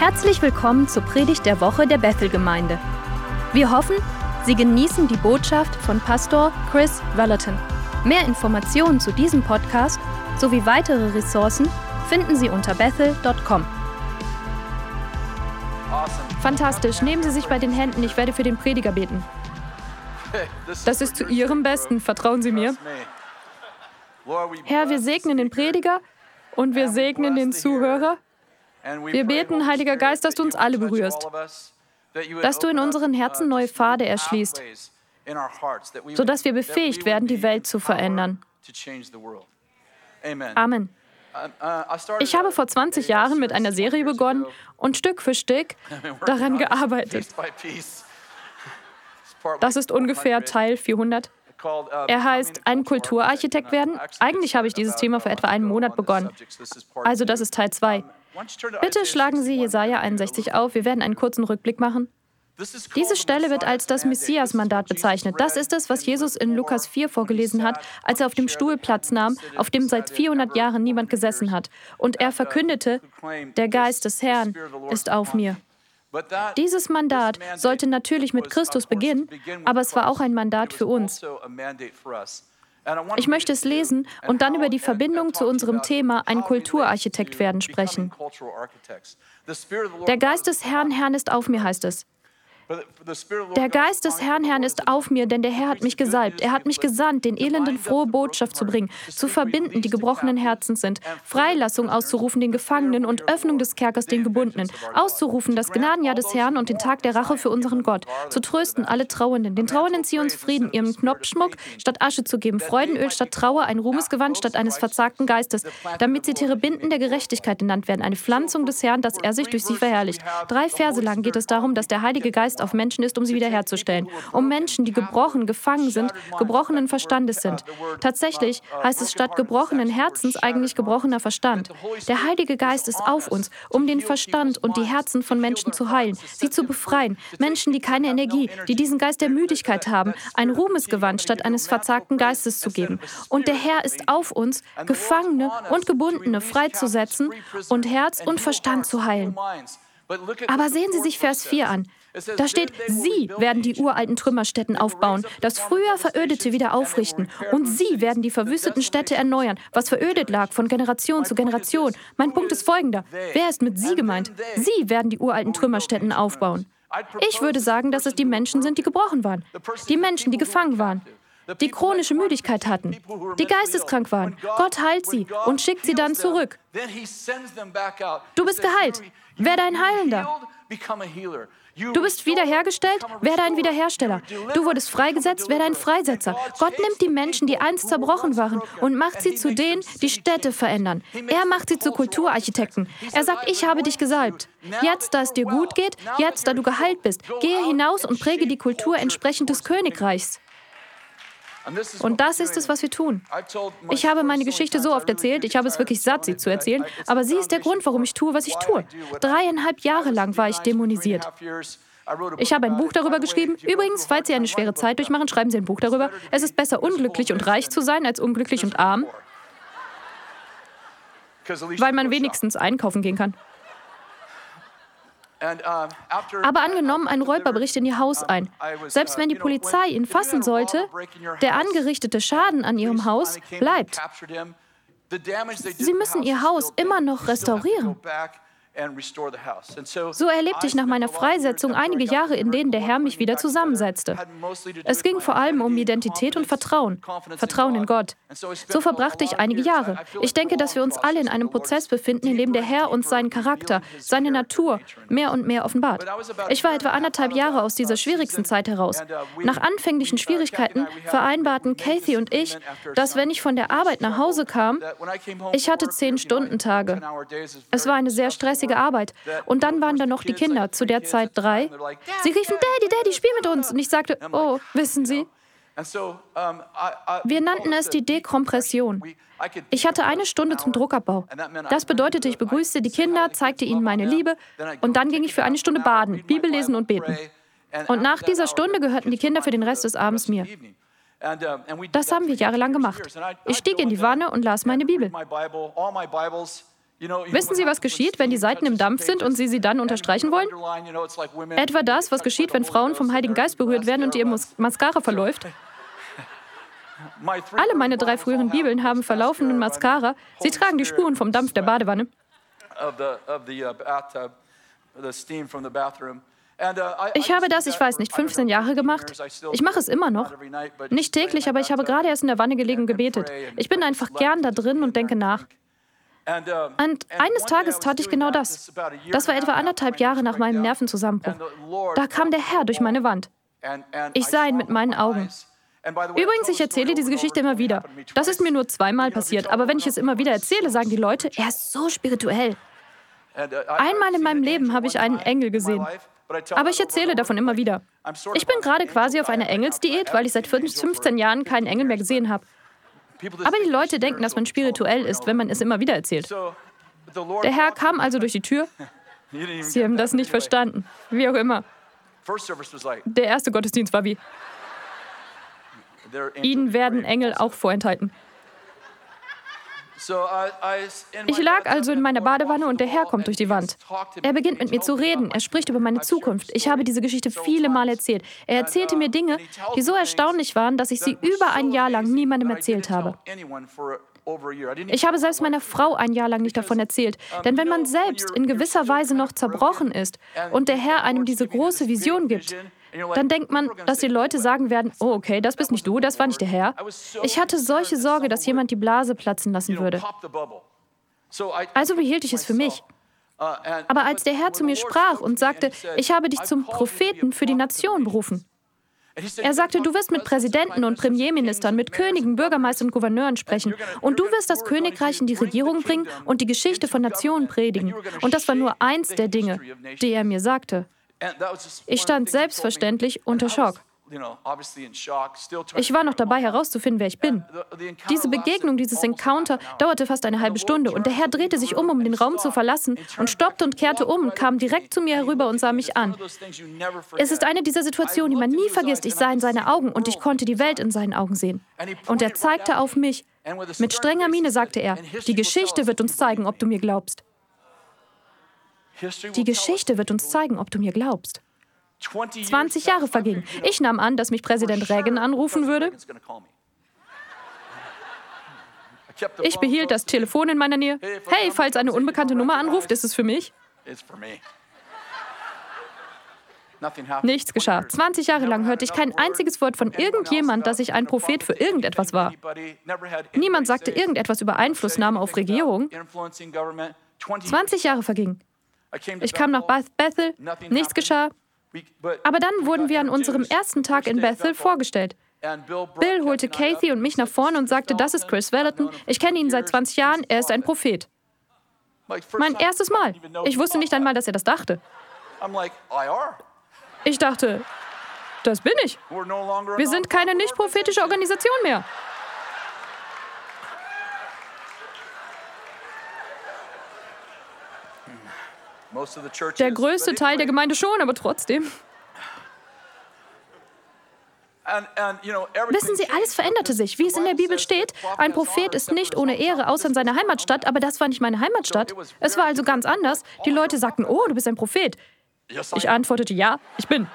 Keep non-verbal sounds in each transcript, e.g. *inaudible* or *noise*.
Herzlich willkommen zur Predigt der Woche der Bethel-Gemeinde. Wir hoffen, Sie genießen die Botschaft von Pastor Chris Vallotton. Mehr Informationen zu diesem Podcast sowie weitere Ressourcen finden Sie unter bethel.com. Fantastisch. Nehmen Sie sich bei den Händen. Ich werde für den Prediger beten. Das ist zu Ihrem Besten. Vertrauen Sie mir. Herr, wir segnen den Prediger und wir segnen den Zuhörer. Wir beten, Heiliger Geist, dass du uns alle berührst, dass du in unseren Herzen neue Pfade erschließt, sodass wir befähigt werden, die Welt zu verändern. Amen. Ich habe vor 20 Jahren mit einer Serie begonnen und Stück für Stück *laughs* daran gearbeitet. Das ist ungefähr Teil 400. Er heißt ein Kulturarchitekt werden. Eigentlich habe ich dieses Thema vor etwa einem Monat begonnen. Also das ist Teil 2. Bitte schlagen Sie Jesaja 61 auf. Wir werden einen kurzen Rückblick machen. Diese Stelle wird als das Messias-Mandat bezeichnet. Das ist es, was Jesus in Lukas 4 vorgelesen hat, als er auf dem Stuhl Platz nahm, auf dem seit 400 Jahren niemand gesessen hat. Und er verkündete, der Geist des Herrn ist auf mir. Dieses Mandat sollte natürlich mit Christus beginnen, aber es war auch ein Mandat für uns. Ich möchte es lesen und dann über die Verbindung zu unserem Thema ein Kulturarchitekt werden sprechen. Der Geist des Herrn, Herrn ist auf mir, heißt es. Der Geist des Herrn, Herrn ist auf mir, denn der Herr hat mich gesalbt. Er hat mich gesandt, den Elenden frohe Botschaft zu bringen, zu verbinden, die gebrochenen Herzens sind, Freilassung auszurufen den Gefangenen und Öffnung des Kerkers den Gebundenen, auszurufen das Gnadenjahr des Herrn und den Tag der Rache für unseren Gott, zu trösten alle Trauernden, den Trauernden Zions Frieden, ihrem Knopfschmuck statt Asche zu geben, Freudenöl statt Trauer, ein Ruhmesgewand statt eines verzagten Geistes, damit sie Terebinden der Gerechtigkeit genannt werden, eine Pflanzung des Herrn, dass er sich durch sie verherrlicht. Drei Verse lang geht es darum, dass der Heilige Geist auf Menschen ist, um sie wiederherzustellen. Um Menschen, die gebrochen, gefangen sind, gebrochenen Verstandes sind. Tatsächlich heißt es statt gebrochenen Herzens eigentlich gebrochener Verstand. Der Heilige Geist ist auf uns, um den Verstand und die Herzen von Menschen zu heilen, sie zu befreien. Menschen, die keine Energie, die diesen Geist der Müdigkeit haben, ein Ruhmesgewand statt eines verzagten Geistes zu geben. Und der Herr ist auf uns, Gefangene und Gebundene freizusetzen und Herz und Verstand zu heilen. Aber sehen Sie sich Vers 4 an. Da steht, Sie werden die uralten Trümmerstätten aufbauen, das früher Verödete wieder aufrichten. Und Sie werden die verwüsteten Städte erneuern, was verödet lag von Generation zu Generation. Mein Punkt ist folgender. Wer ist mit Sie gemeint? Sie werden die uralten Trümmerstätten aufbauen. Ich würde sagen, dass es die Menschen sind, die gebrochen waren. Die Menschen, die gefangen waren die chronische Müdigkeit hatten, die geisteskrank waren. Gott heilt sie und schickt sie dann zurück. Du bist geheilt. Werde ein Heilender. Du bist wiederhergestellt, werde ein Wiederhersteller. Du wurdest freigesetzt, werde ein Freisetzer. Gott nimmt die Menschen, die einst zerbrochen waren, und macht sie zu denen, die Städte verändern. Er macht sie zu Kulturarchitekten. Er sagt, ich habe dich gesalbt. Jetzt, da es dir gut geht, jetzt, da du geheilt bist, gehe hinaus und präge die Kultur entsprechend des Königreichs. Und das ist es, was wir tun. Ich habe meine Geschichte so oft erzählt, ich habe es wirklich satt, sie zu erzählen, aber sie ist der Grund, warum ich tue, was ich tue. Dreieinhalb Jahre lang war ich dämonisiert. Ich habe ein Buch darüber geschrieben. Übrigens, falls Sie eine schwere Zeit durchmachen, schreiben Sie ein Buch darüber. Es ist besser, unglücklich und reich zu sein, als unglücklich und arm, weil man wenigstens einkaufen gehen kann. Aber angenommen, ein Räuber bricht in Ihr Haus ein. Selbst wenn die Polizei ihn fassen sollte, der angerichtete Schaden an Ihrem Haus bleibt. Sie müssen Ihr Haus immer noch restaurieren. So erlebte ich nach meiner Freisetzung einige Jahre, in denen der Herr mich wieder zusammensetzte. Es ging vor allem um Identität und Vertrauen, Vertrauen in Gott. So verbrachte ich einige Jahre. Ich denke, dass wir uns alle in einem Prozess befinden, in dem der Herr uns seinen Charakter, seine Natur mehr und mehr offenbart. Ich war etwa anderthalb Jahre aus dieser schwierigsten Zeit heraus. Nach anfänglichen Schwierigkeiten vereinbarten Kathy und ich, dass wenn ich von der Arbeit nach Hause kam, ich hatte zehn Stunden Tage. Es war eine sehr stressige stressige Arbeit. Und dann waren da noch die Kinder, zu der Zeit drei. Sie riefen, Daddy, Daddy, spiel mit uns. Und ich sagte, oh, wissen Sie, wir nannten es die Dekompression. Ich hatte eine Stunde zum Druckabbau. Das bedeutete, ich begrüßte die Kinder, zeigte ihnen meine Liebe und dann ging ich für eine Stunde baden, Bibel lesen und beten. Und nach dieser Stunde gehörten die Kinder für den Rest des Abends mir. Das haben wir jahrelang gemacht. Ich stieg in die Wanne und las meine Bibel. Wissen Sie, was geschieht, wenn die Seiten im Dampf sind und Sie sie dann unterstreichen wollen? Etwa das, was geschieht, wenn Frauen vom Heiligen Geist berührt werden und ihr Mascara verläuft. Alle meine drei früheren Bibeln haben verlaufenden Mascara. Sie tragen die Spuren vom Dampf der Badewanne. Ich habe das, ich weiß nicht, 15 Jahre gemacht. Ich mache es immer noch. Nicht täglich, aber ich habe gerade erst in der Wanne gelegen und gebetet. Ich bin einfach gern da drin und denke nach. Und eines Tages tat ich genau das. Das war etwa anderthalb Jahre nach meinem Nervenzusammenbruch. Da kam der Herr durch meine Wand. Ich sah ihn mit meinen Augen. Übrigens, ich erzähle diese Geschichte immer wieder. Das ist mir nur zweimal passiert, aber wenn ich es immer wieder erzähle, sagen die Leute, er ist so spirituell. Einmal in meinem Leben habe ich einen Engel gesehen. Aber ich erzähle davon immer wieder. Ich bin gerade quasi auf einer Engelsdiät, weil ich seit 15 Jahren keinen Engel mehr gesehen habe. Aber die Leute denken, dass man spirituell ist, wenn man es immer wieder erzählt. Der Herr kam also durch die Tür. *laughs* Sie haben das nicht verstanden. Wie auch immer. Der erste Gottesdienst war wie. Ihnen werden Engel auch vorenthalten. Ich lag also in meiner Badewanne und der Herr kommt durch die Wand. Er beginnt mit mir zu reden. Er spricht über meine Zukunft. Ich habe diese Geschichte viele Mal erzählt. Er erzählte mir Dinge, die so erstaunlich waren, dass ich sie über ein Jahr lang niemandem erzählt habe. Ich habe selbst meiner Frau ein Jahr lang nicht davon erzählt. Denn wenn man selbst in gewisser Weise noch zerbrochen ist und der Herr einem diese große Vision gibt, dann denkt man, dass die Leute sagen werden, oh okay, das bist nicht du, das war nicht der Herr. Ich hatte solche Sorge, dass jemand die Blase platzen lassen würde. Also behielt ich es für mich. Uh, Aber als der Herr zu mir sprach und sagte, ich habe dich zum Propheten für die Nation berufen. Er sagte, du wirst mit Präsidenten und Premierministern, mit Königen, Bürgermeistern und Gouverneuren sprechen. Und du wirst das Königreich in die Regierung bringen und die Geschichte von Nationen predigen. Und das war nur eins der Dinge, die er mir sagte. Ich stand selbstverständlich unter Schock. Ich war noch dabei herauszufinden, wer ich bin. Diese Begegnung, dieses Encounter dauerte fast eine halbe Stunde und der Herr drehte sich um, um den Raum zu verlassen und stoppte und kehrte um und kam direkt zu mir herüber und sah mich an. Es ist eine dieser Situationen, die man nie vergisst. Ich sah in seine Augen und ich konnte die Welt in seinen Augen sehen. Und er zeigte auf mich. Mit strenger Miene sagte er, die Geschichte wird uns zeigen, ob du mir glaubst. Die Geschichte wird uns zeigen, ob du mir glaubst. 20 Jahre vergingen. Ich nahm an, dass mich Präsident Reagan anrufen würde. Ich behielt das Telefon in meiner Nähe. Hey, falls eine unbekannte Nummer anruft, ist es für mich. Nichts geschah. 20 Jahre lang hörte ich kein einziges Wort von irgendjemand, dass ich ein Prophet für irgendetwas war. Niemand sagte irgendetwas über Einflussnahme auf Regierung. 20 Jahre vergingen. Ich kam nach Bethel, nichts geschah. Aber dann wurden wir an unserem ersten Tag in Bethel vorgestellt. Bill holte Kathy und mich nach vorne und sagte, das ist Chris Vallotton. Ich kenne ihn seit 20 Jahren, er ist ein Prophet. Mein erstes Mal. Ich wusste nicht einmal, dass er das dachte. Ich dachte, das bin ich. Wir sind keine nicht prophetische Organisation mehr. Der größte Teil der Gemeinde schon, aber trotzdem. Wissen Sie, alles veränderte sich, wie es in der Bibel steht. Ein Prophet ist nicht ohne Ehre, außer in seiner Heimatstadt, aber das war nicht meine Heimatstadt. Es war also ganz anders. Die Leute sagten, oh, du bist ein Prophet. Ich antwortete, ja, ich bin.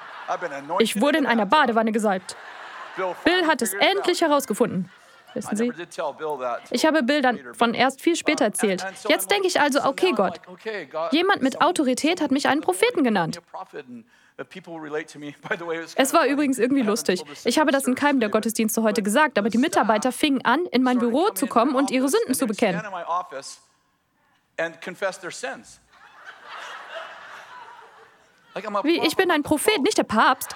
Ich wurde in einer Badewanne gesalbt. Bill hat es endlich herausgefunden wissen Sie? Ich habe Bill dann von erst viel später erzählt. Jetzt denke ich also, okay Gott, jemand mit Autorität hat mich einen Propheten genannt. *laughs* Es war übrigens irgendwie lustig. Ich habe das in keinem der Gottesdienste heute gesagt, aber die Mitarbeiter fingen an, in mein Büro zu kommen und ihre Sünden zu bekennen. Wie, ich bin ein Prophet, nicht der Papst.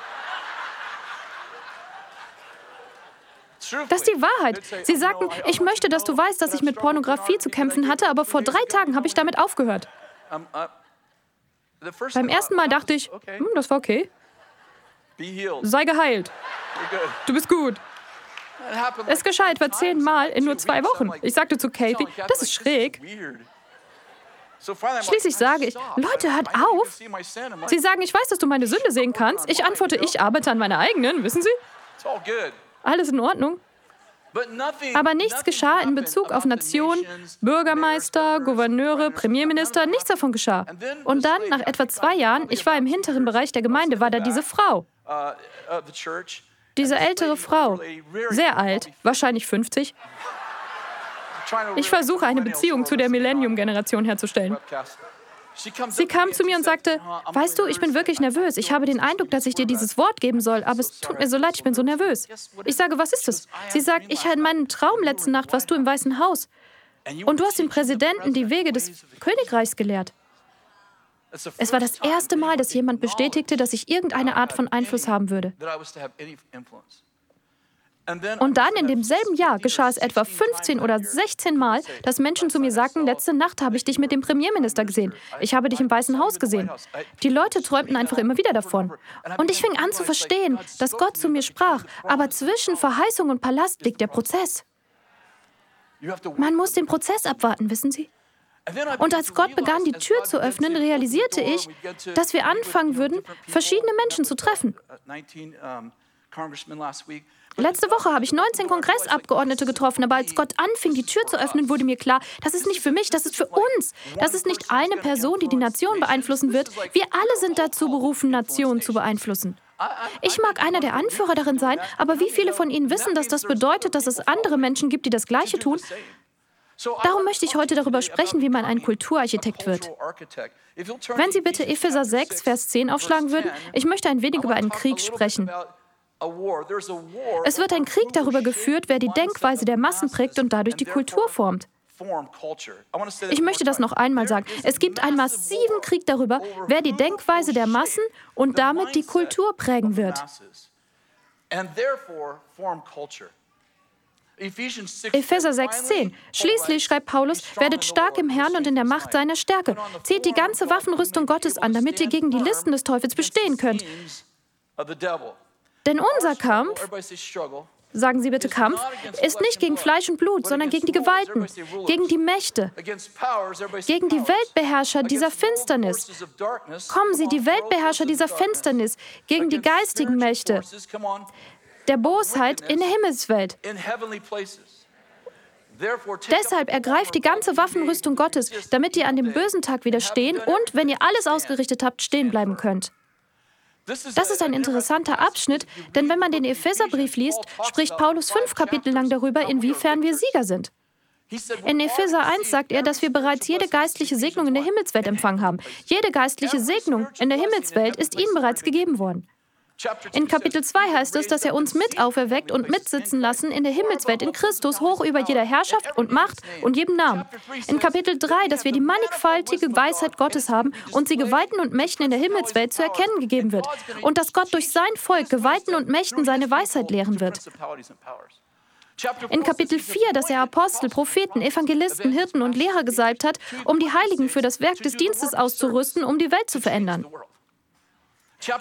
Das ist die Wahrheit. Sie sagten, ich möchte, dass du weißt, dass ich mit Pornografie zu kämpfen hatte, aber vor drei Tagen habe ich damit aufgehört. Beim ersten Mal dachte ich, hm, das war okay. Sei geheilt. Du bist gut. Es geschah etwa zehnmal in nur zwei Wochen. Ich sagte zu Kathy, das ist schräg. Schließlich sage ich, Leute, hört auf. Sie sagen, ich weiß, dass du meine Sünde sehen kannst. Ich antworte, ich arbeite an meiner eigenen, wissen Sie? Alles in Ordnung? Aber nichts geschah in Bezug auf Nationen, Bürgermeister, Gouverneure, Premierminister, nichts davon geschah. Und dann, nach etwa zwei Jahren, ich war im hinteren Bereich der Gemeinde, war da diese Frau. Diese ältere Frau, sehr alt, wahrscheinlich 50. Ich versuche eine Beziehung zu der Millennium-Generation herzustellen. Sie kam zu mir und sagte, weißt du, ich bin wirklich nervös. Ich habe den Eindruck, dass ich dir dieses Wort geben soll, aber es tut mir so leid, ich bin so nervös. Ich sage, was ist es? Sie sagt, ich hatte in meinem Traum letzte Nacht warst du im Weißen Haus. Und du hast dem Präsidenten die Wege des Königreichs gelehrt. Es war das erste Mal, dass jemand bestätigte, dass ich irgendeine Art von Einfluss haben würde. Und dann in demselben Jahr geschah es etwa 15 oder 16 Mal, dass Menschen zu mir sagten, letzte Nacht habe ich dich mit dem Premierminister gesehen. Ich habe dich im Weißen Haus gesehen. Die Leute träumten einfach immer wieder davon. Und ich fing an zu verstehen, dass Gott zu mir sprach. Aber zwischen Verheißung und Palast liegt der Prozess. Man muss den Prozess abwarten, wissen Sie? Und als Gott begann, die Tür zu öffnen, realisierte ich, dass wir anfangen würden, verschiedene Menschen zu treffen. Letzte Woche habe ich 19 Kongressabgeordnete getroffen, aber als Gott anfing, die Tür zu öffnen, wurde mir klar, das ist nicht für mich, das ist für uns. Das ist nicht eine Person, die die Nation beeinflussen wird. Wir alle sind dazu berufen, Nationen zu beeinflussen. Ich mag einer der Anführer darin sein, aber wie viele von Ihnen wissen, dass das bedeutet, dass es andere Menschen gibt, die das Gleiche tun? Darum möchte ich heute darüber sprechen, wie man ein Kulturarchitekt wird. Wenn Sie bitte Epheser 6, Vers 10 aufschlagen würden, ich möchte ein wenig über einen Krieg sprechen. Es wird ein Krieg darüber geführt, wer die Denkweise der Massen prägt und dadurch die Kultur formt. Ich möchte das noch einmal sagen. Es gibt einen massiven Krieg darüber, wer die Denkweise der Massen und damit die Kultur prägen wird. Epheser 6,10. Schließlich schreibt Paulus: Werdet stark im Herrn und in der Macht seiner Stärke. Zieht die ganze Waffenrüstung Gottes an, damit ihr gegen die Listen des Teufels bestehen könnt. Denn unser Kampf, sagen Sie bitte Kampf, ist nicht gegen Fleisch und Blut, sondern gegen die Gewalten, gegen die Mächte, gegen die Weltbeherrscher dieser Finsternis. Kommen Sie, die Weltbeherrscher dieser Finsternis, gegen die geistigen Mächte. der Bosheit in der Himmelswelt. Deshalb ergreift die ganze Waffenrüstung Gottes, damit ihr an dem bösen Tag widerstehen und, wenn ihr alles ausgerichtet habt, stehen bleiben könnt. Das ist ein interessanter Abschnitt, denn wenn man den Epheserbrief liest, spricht Paulus fünf Kapitel lang darüber, inwiefern wir Sieger sind. In Epheser 1 sagt er, dass wir bereits jede geistliche Segnung in der Himmelswelt empfangen haben. Jede geistliche Segnung in der Himmelswelt ist ihnen bereits gegeben worden. In Kapitel 2 heißt es, dass er uns mit auferweckt und mitsitzen lassen in der Himmelswelt in Christus hoch über jeder Herrschaft und Macht und jedem Namen. In Kapitel 3, dass wir die mannigfaltige Weisheit Gottes haben und sie Gewalten und Mächten in der Himmelswelt zu erkennen gegeben wird und dass Gott durch sein Volk Gewalten und Mächten seine Weisheit lehren wird. In Kapitel 4, dass er Apostel, Propheten, Evangelisten, Hirten und Lehrer gesalbt hat, um die Heiligen für das Werk des Dienstes auszurüsten, um die Welt zu verändern.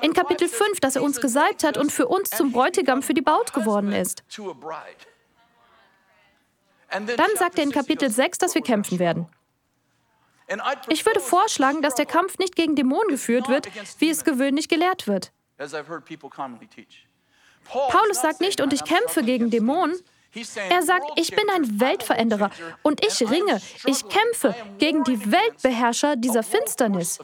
In Kapitel 5, dass er uns gesalbt hat und für uns zum Bräutigam für die Braut geworden ist. Dann sagt er in Kapitel 6, dass wir kämpfen werden. Ich würde vorschlagen, dass der Kampf nicht gegen Dämonen geführt wird, wie es gewöhnlich gelehrt wird. Paulus sagt nicht, und ich kämpfe gegen Dämonen. Er sagt, ich bin ein Weltveränderer und ich ringe, ich kämpfe gegen die Weltbeherrscher dieser Finsternis.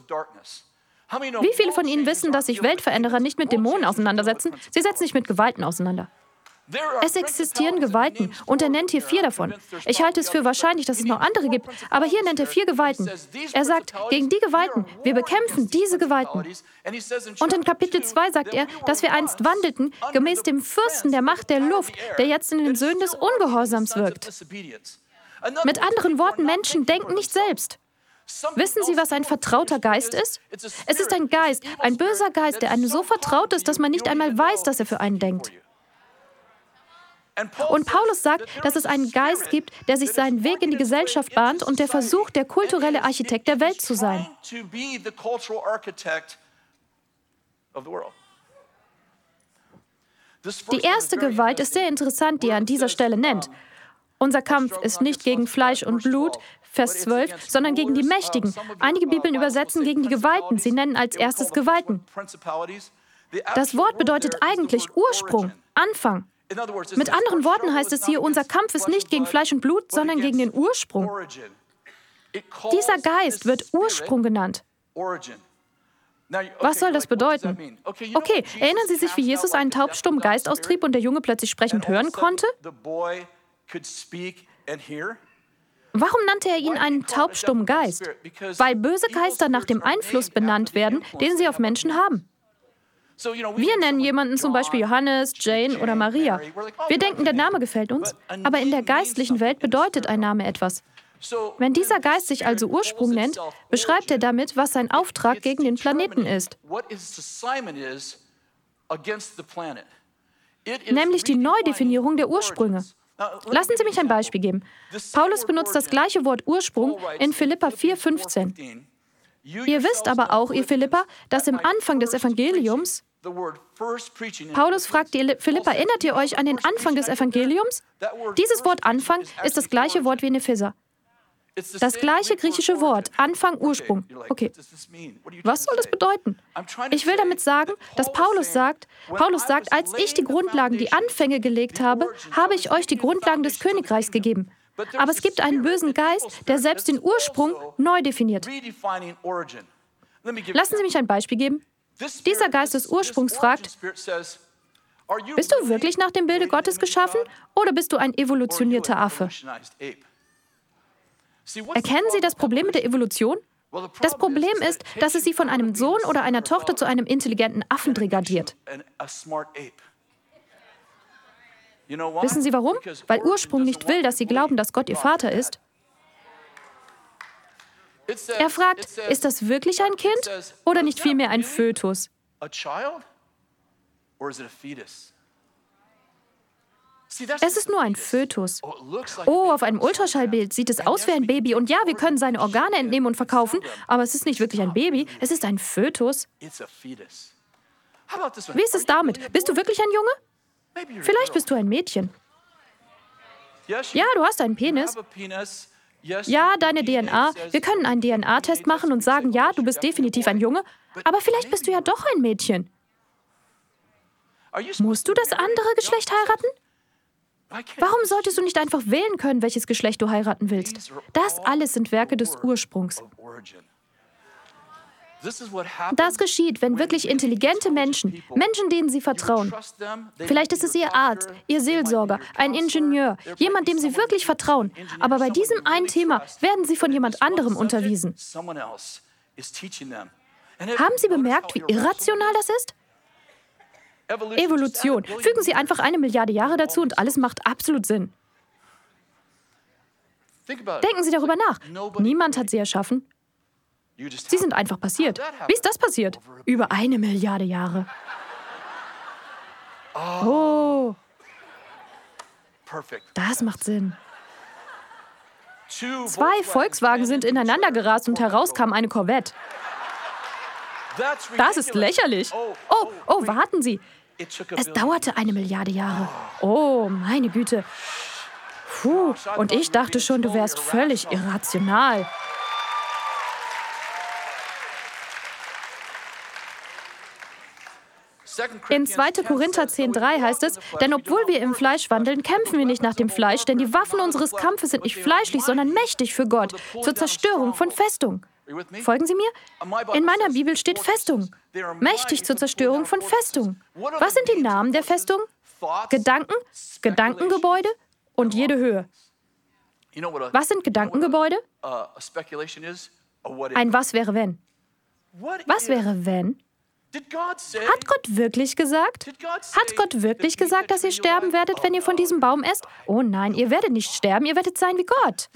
Wie viele von Ihnen wissen, dass sich Weltveränderer nicht mit Dämonen auseinandersetzen? Sie setzen sich mit Gewalten auseinander. Es existieren Gewalten und er nennt hier vier davon. Ich halte es für wahrscheinlich, dass es noch andere gibt, aber hier nennt er vier Gewalten. Er sagt, gegen die Gewalten, wir bekämpfen diese Gewalten. Und in Kapitel 2 sagt er, dass wir einst wandelten gemäß dem Fürsten der Macht der Luft, der jetzt in den Söhnen des Ungehorsams wirkt. Mit anderen Worten, Menschen denken nicht selbst. Wissen Sie, was ein vertrauter Geist ist? Es ist ein Geist, ein böser Geist, der einem so vertraut ist, dass man nicht einmal weiß, dass er für einen denkt. Und Paulus sagt, dass es einen Geist gibt, der sich seinen Weg in die Gesellschaft bahnt und der versucht, der kulturelle Architekt der Welt zu sein. Die erste Gewalt ist sehr interessant, die er an dieser Stelle nennt. Unser Kampf ist nicht gegen Fleisch und Blut, Vers 12, sondern gegen die Mächtigen. Einige Bibeln übersetzen gegen die Gewalten. Sie nennen als erstes Gewalten. Das Wort bedeutet eigentlich Ursprung, Anfang. Mit anderen Worten heißt es hier, unser Kampf ist nicht gegen Fleisch und Blut, sondern gegen den Ursprung. Dieser Geist wird Ursprung genannt. Was soll das bedeuten? Okay, erinnern Sie sich, wie Jesus einen taubstummen Geist austrieb und der Junge plötzlich sprechend hören konnte? Warum nannte er ihn einen taubstummen Geist? Weil böse Geister nach dem Einfluss benannt werden, den sie auf Menschen haben. Wir nennen jemanden zum Beispiel Johannes, Jane oder Maria. Wir denken, der Name gefällt uns, aber in der geistlichen Welt bedeutet ein Name etwas. Wenn dieser Geist sich also Ursprung nennt, beschreibt er damit, was sein Auftrag gegen den Planeten ist. Nämlich die Neudefinierung der Ursprünge. Lassen Sie mich ein Beispiel geben. Paulus benutzt das gleiche Wort Ursprung in Philippa 4,15. Ihr wisst aber auch, ihr Philippa, dass im Anfang des Evangeliums Paulus fragt die Philippa, erinnert ihr euch an den Anfang des Evangeliums? Dieses Wort Anfang ist das gleiche Wort wie in Epheser. Das gleiche griechische Wort, Anfang, Ursprung. Okay, was soll das bedeuten? Ich will damit sagen, dass Paulus sagt, Paulus sagt, als ich die Grundlagen, die Anfänge gelegt habe, habe ich euch die Grundlagen des Königreichs gegeben. Aber es gibt einen bösen Geist, der selbst den Ursprung neu definiert. Lassen Sie mich ein Beispiel geben. Dieser Geist des Ursprungs fragt, bist du wirklich nach dem Bilde Gottes geschaffen oder bist du ein evolutionierter Affe? Erkennen Sie das Problem mit der Evolution? Das Problem ist, dass es Sie von einem Sohn oder einer Tochter zu einem intelligenten Affen degradiert. Wissen Sie warum? Weil Ursprung nicht will, dass Sie glauben, dass Gott Ihr Vater ist. Er fragt, ist das wirklich ein Kind oder nicht vielmehr ein Fötus? Es ist nur ein Fötus. Oh, auf einem Ultraschallbild sieht es aus wie ein Baby. Und ja, wir können seine Organe entnehmen und verkaufen, aber es ist nicht wirklich ein Baby, es ist ein Fötus. Wie ist es damit? Bist du wirklich ein Junge? Vielleicht bist du ein Mädchen. Ja, du hast einen Penis. Ja, deine DNA. Wir können einen DNA-Test machen und sagen, ja, du bist definitiv ein Junge, aber vielleicht bist du ja doch ein Mädchen. Musst du das andere Geschlecht heiraten? Warum solltest du nicht einfach wählen können, welches Geschlecht du heiraten willst? Das alles sind Werke des Ursprungs. Das geschieht, wenn wirklich intelligente Menschen, Menschen, denen Sie vertrauen, vielleicht ist es Ihr Arzt, Ihr Seelsorger, ein Ingenieur, jemand, dem Sie wirklich vertrauen, aber bei diesem einen Thema werden Sie von jemand anderem unterwiesen. Haben Sie bemerkt, wie irrational das ist? Evolution. Fügen Sie einfach eine Milliarde Jahre dazu und alles macht absolut Sinn. Denken Sie darüber nach. Niemand hat sie erschaffen. Sie sind einfach passiert. Wie ist das passiert? Über eine Milliarde Jahre. Oh. Das macht Sinn. Zwei Volkswagen sind ineinander gerast und heraus kam eine Corvette. Das ist lächerlich. Oh, oh, warten Sie. Es dauerte eine Milliarde Jahre. Oh, meine Güte. Puh, und ich dachte schon, du wärst völlig irrational. In 2. Korinther 10,3 heißt es: Denn obwohl wir im Fleisch wandeln, kämpfen wir nicht nach dem Fleisch, denn die Waffen unseres Kampfes sind nicht fleischlich, sondern mächtig für Gott, zur Zerstörung von Festungen. Folgen Sie mir? In meiner Bibel steht Festung. Mächtig zur Zerstörung von Festung. Was sind die Namen der Festung? Gedanken, Gedankengebäude und jede Höhe. Was sind Gedankengebäude? Ein Was wäre wenn? Was wäre wenn? Hat Gott wirklich gesagt? Hat Gott wirklich gesagt, dass ihr sterben werdet, wenn ihr von diesem Baum esst? Oh nein, ihr werdet nicht sterben, ihr werdet sein wie Gott.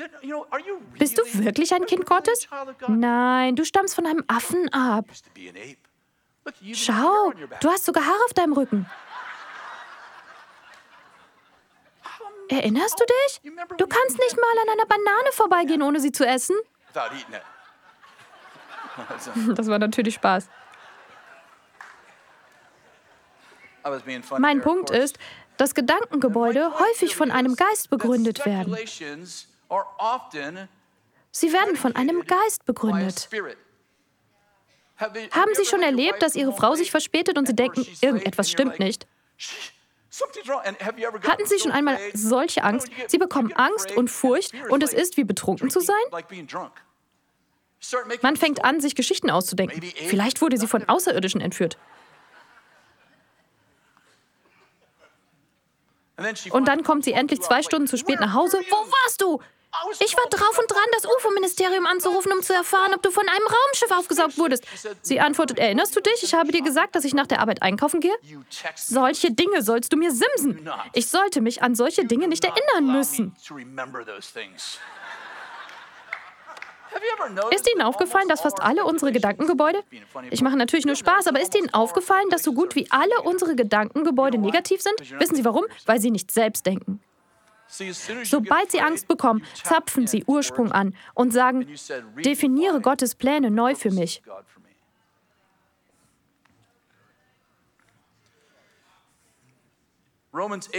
Bist du wirklich ein Kind Gottes? Nein, du stammst von einem Affen ab. Schau, du hast sogar Haare auf deinem Rücken. Erinnerst du dich? Du kannst nicht mal an einer Banane vorbeigehen, ohne sie zu essen. *laughs* Das war natürlich Spaß. Mein Punkt ist, dass Gedankengebäude häufig von einem Geist begründet werden. Sie werden von einem Geist begründet. Haben Sie schon erlebt, dass Ihre Frau sich verspätet und Sie denken, irgendetwas stimmt nicht? Hatten Sie schon einmal solche Angst? Sie bekommen Angst und Furcht und es ist wie betrunken zu sein? Man fängt an, sich Geschichten auszudenken. Vielleicht wurde sie von Außerirdischen entführt. Und dann kommt sie endlich zwei Stunden zu spät nach Hause. Wo warst du? Ich war drauf und dran, das UFO-Ministerium anzurufen, um zu erfahren, ob du von einem Raumschiff aufgesaugt wurdest. Sie antwortet, erinnerst du dich? Ich habe dir gesagt, dass ich nach der Arbeit einkaufen gehe? Solche Dinge sollst du mir simsen. Ich sollte mich an solche Dinge nicht erinnern müssen. Ist Ihnen aufgefallen, dass fast alle unsere Gedankengebäude, ich mache natürlich nur Spaß, aber ist Ihnen aufgefallen, dass so gut wie alle unsere Gedankengebäude negativ sind? Wissen Sie warum? Weil sie nicht selbst denken. Sobald sie Angst bekommen, zapfen sie Ursprung an und sagen, definiere Gottes Pläne neu für mich.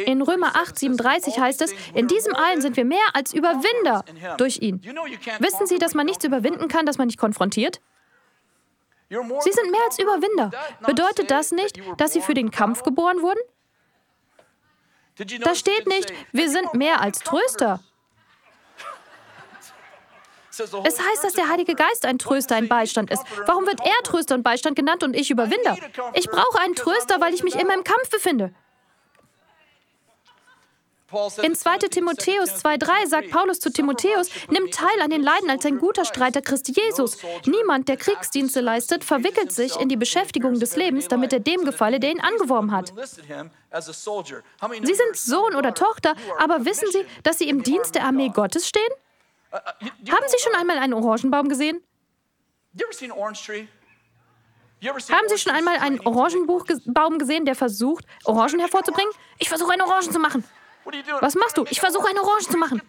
In Römer 8, 37 heißt es, in diesem allen sind wir mehr als Überwinder durch ihn. Wissen Sie, dass man nichts überwinden kann, das man nicht konfrontiert? Sie sind mehr als Überwinder. Bedeutet das nicht, dass Sie für den Kampf geboren wurden? Da steht nicht, wir sind mehr als Tröster. *laughs* Es heißt, dass der Heilige Geist ein Tröster, ein Beistand ist. Warum wird er Tröster und Beistand genannt und ich Überwinder? Ich brauche einen Tröster, weil ich mich immer im Kampf befinde. In 2. Timotheus 2,3 sagt Paulus zu Timotheus: Nimm teil an den Leiden als ein guter Streiter Christi Jesus. Niemand, der Kriegsdienste leistet, verwickelt sich in die Beschäftigung des Lebens, damit er dem gefalle, der ihn angeworben hat. Sie sind Sohn oder Tochter, aber wissen Sie, dass Sie im Dienst der Armee Gottes stehen? Haben Sie schon einmal einen Orangenbaum gesehen? Haben Sie schon einmal einen Orangenbaum gesehen, der versucht, Orangen hervorzubringen? Ich versuche, eine Orange zu machen. Was machst du? Ich versuche eine Orange zu machen.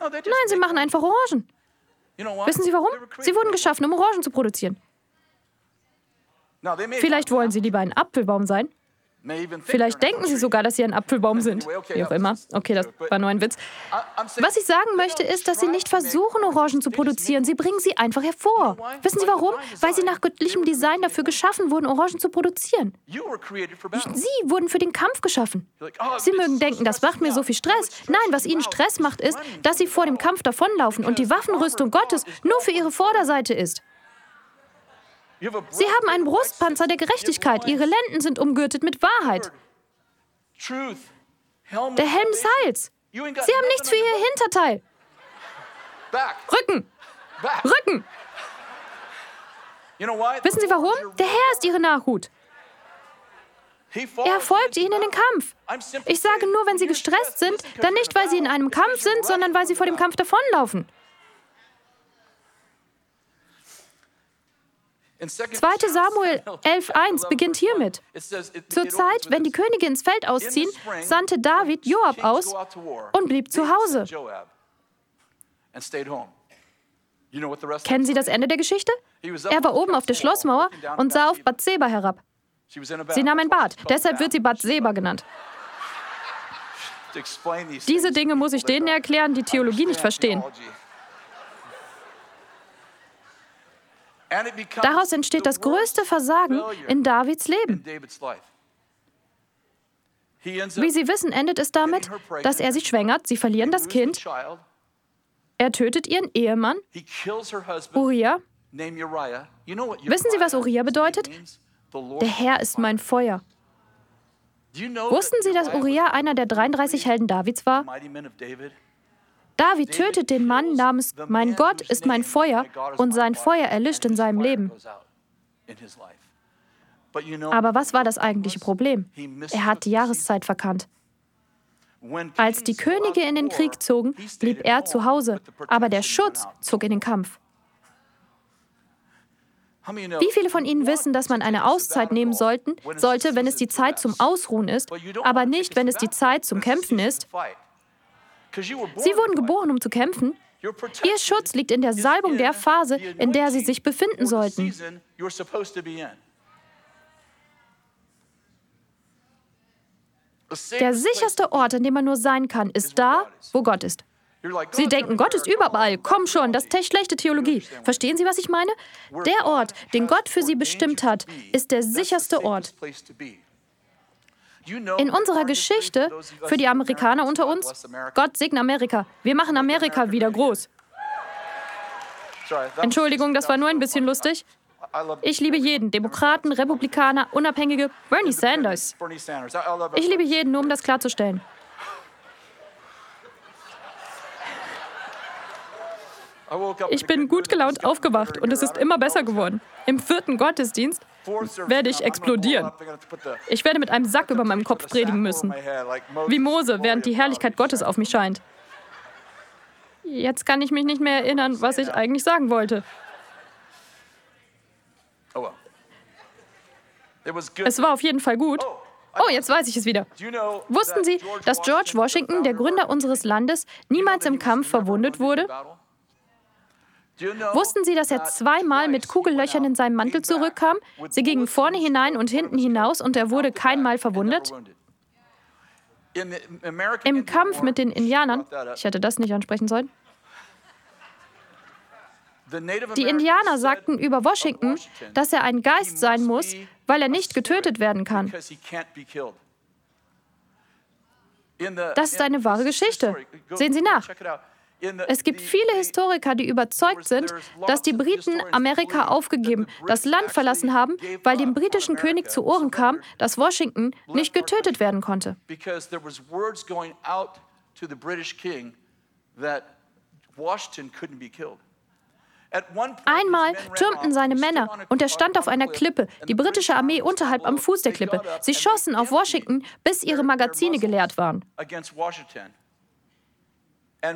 Nein, sie machen einfach Orangen. Wissen Sie warum? Sie wurden geschaffen, um Orangen zu produzieren. Vielleicht wollen Sie lieber ein Apfelbaum sein. Vielleicht denken Sie sogar, dass Sie ein Apfelbaum sind. Wie auch immer. Okay, das war nur ein Witz. Was ich sagen möchte, ist, dass Sie nicht versuchen, Orangen zu produzieren. Sie bringen sie einfach hervor. Wissen Sie warum? Weil Sie nach göttlichem Design dafür geschaffen wurden, Orangen zu produzieren. Sie wurden für den Kampf geschaffen. Sie mögen denken, das macht mir so viel Stress. Nein, was Ihnen Stress macht, ist, dass Sie vor dem Kampf davonlaufen und die Waffenrüstung Gottes nur für Ihre Vorderseite ist. Sie haben einen Brustpanzer der Gerechtigkeit. Ihre Lenden sind umgürtet mit Wahrheit. Der Helm des Heils. Sie haben nichts für Ihr Hinterteil. Rücken. Rücken. Wissen Sie warum? Der Herr ist Ihre Nachhut. Er folgt Ihnen in den Kampf. Ich sage nur, wenn Sie gestresst sind, dann nicht, weil Sie in einem Kampf sind, sondern weil Sie vor dem Kampf davonlaufen. 2. Samuel 11.1 *laughs* beginnt hiermit. Zur Zeit, wenn die Könige ins Feld ausziehen, sandte David Joab aus und blieb zu Hause. Kennen Sie das Ende der Geschichte? Er war oben auf der Schlossmauer und sah auf Bathseba herab. Sie nahm ein Bad, deshalb wird sie Bathseba genannt. Diese Dinge muss ich denen erklären, die Theologie nicht verstehen. Daraus entsteht das größte Versagen in Davids Leben. Wie Sie wissen, endet es damit, dass er sie schwängert, sie verlieren das Kind, er tötet ihren Ehemann, Uriah. Wissen Sie, was Uriah bedeutet? Der Herr ist mein Feuer. Wussten Sie, dass Uriah einer der 33 Helden Davids war? David tötet den Mann namens Mein Gott ist mein Feuer und sein Feuer erlischt in seinem Leben. Aber was war das eigentliche Problem? Er hat die Jahreszeit verkannt. Als die Könige in den Krieg zogen, blieb er zu Hause, aber der Schutz zog in den Kampf. Wie viele von Ihnen wissen, dass man eine Auszeit nehmen sollten, sollte, wenn es die Zeit zum Ausruhen ist, aber nicht, wenn es die Zeit zum Kämpfen ist? Sie wurden geboren, um zu kämpfen. Ihr Schutz liegt in der Salbung der Phase, in der sie sich befinden sollten. Der sicherste Ort, an dem man nur sein kann, ist da, wo Gott ist. Sie denken, Gott ist überall. Komm schon, das ist schlechte Theologie. Verstehen Sie, was ich meine? Der Ort, den Gott für Sie bestimmt hat, ist der sicherste Ort. In unserer Geschichte, für die Amerikaner unter uns, Gott segne Amerika, wir machen Amerika wieder groß. Entschuldigung, das war nur ein bisschen lustig. Ich liebe jeden, Demokraten, Republikaner, Unabhängige, Bernie Sanders. Ich liebe jeden, nur um das klarzustellen. Ich bin gut gelaunt aufgewacht und es ist immer besser geworden. Im vierten Gottesdienst werde ich explodieren. Ich werde mit einem Sack über meinem Kopf predigen müssen. Wie Mose, während die Herrlichkeit Gottes auf mich scheint. Jetzt kann ich mich nicht mehr erinnern, was ich eigentlich sagen wollte. Es war auf jeden Fall gut. Oh, jetzt weiß ich es wieder. Wussten Sie, dass George Washington, der Gründer unseres Landes, niemals im Kampf verwundet wurde? Wussten Sie, dass er zweimal mit Kugellöchern in seinem Mantel zurückkam? Sie gingen vorne hinein und hinten hinaus und er wurde keinmal verwundet? Im Kampf mit den Indianern, ich hätte das nicht ansprechen sollen, die Indianer sagten über Washington, dass er ein Geist sein muss, weil er nicht getötet werden kann. Das ist eine wahre Geschichte. Sehen Sie nach. Es gibt viele Historiker, die überzeugt sind, dass die Briten Amerika aufgegeben, das Land verlassen haben, weil dem britischen König zu Ohren kam, dass Washington nicht getötet werden konnte. Einmal türmten seine Männer und er stand auf einer Klippe, die britische Armee unterhalb am Fuß der Klippe. Sie schossen auf Washington, bis ihre Magazine geleert waren.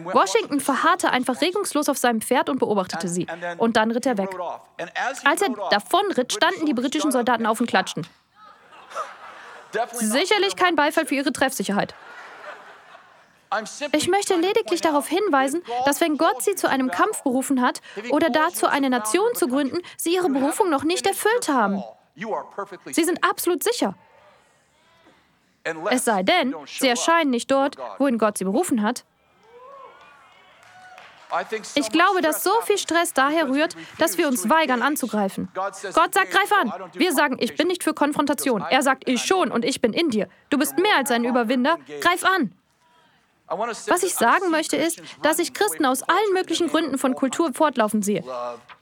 Washington verharrte einfach regungslos auf seinem Pferd und beobachtete sie. Und dann ritt er weg. Als er davonritt, standen die britischen Soldaten auf und klatschten. *laughs* Sicherlich kein Beifall für ihre Treffsicherheit. Ich möchte lediglich darauf hinweisen, dass wenn Gott sie zu einem Kampf berufen hat oder dazu eine Nation zu gründen, sie ihre Berufung noch nicht erfüllt haben. Sie sind absolut sicher. Es sei denn, sie erscheinen nicht dort, wohin Gott sie berufen hat. Ich glaube, dass so viel Stress daher rührt, dass wir uns weigern anzugreifen. Gott sagt, greif an. Wir sagen, ich bin nicht für Konfrontation. Er sagt, ich schon und ich bin in dir. Du bist mehr als ein Überwinder. Greif an. Was ich sagen möchte ist, dass ich Christen aus allen möglichen Gründen von Kultur fortlaufen sehe.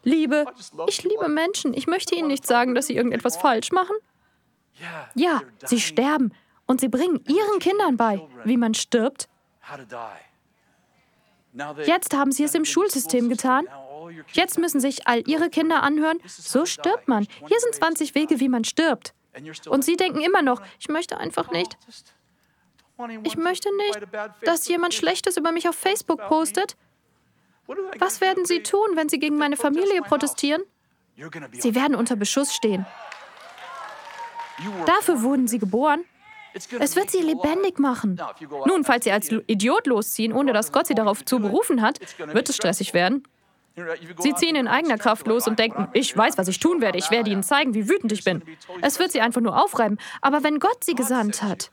Liebe, ich liebe Menschen. Ich möchte ihnen nicht sagen, dass sie irgendetwas falsch machen. Ja, sie sterben und sie bringen ihren Kindern bei, wie man stirbt. Jetzt haben sie es im Schulsystem getan. Jetzt müssen sich all ihre Kinder anhören, so stirbt man. Hier sind 20 Wege, wie man stirbt. Und sie denken immer noch, ich möchte einfach nicht. Ich möchte nicht, dass jemand Schlechtes über mich auf Facebook postet. Was werden sie tun, wenn sie gegen meine Familie protestieren? Sie werden unter Beschuss stehen. Dafür wurden sie geboren. Es wird sie lebendig machen. Nun, falls sie als Idiot losziehen, ohne dass Gott sie darauf zu berufen hat, wird es stressig werden. Sie ziehen in eigener Kraft los und denken, ich weiß, was ich tun werde, ich werde ihnen zeigen, wie wütend ich bin. Es wird sie einfach nur aufreiben. Aber wenn Gott sie gesandt hat,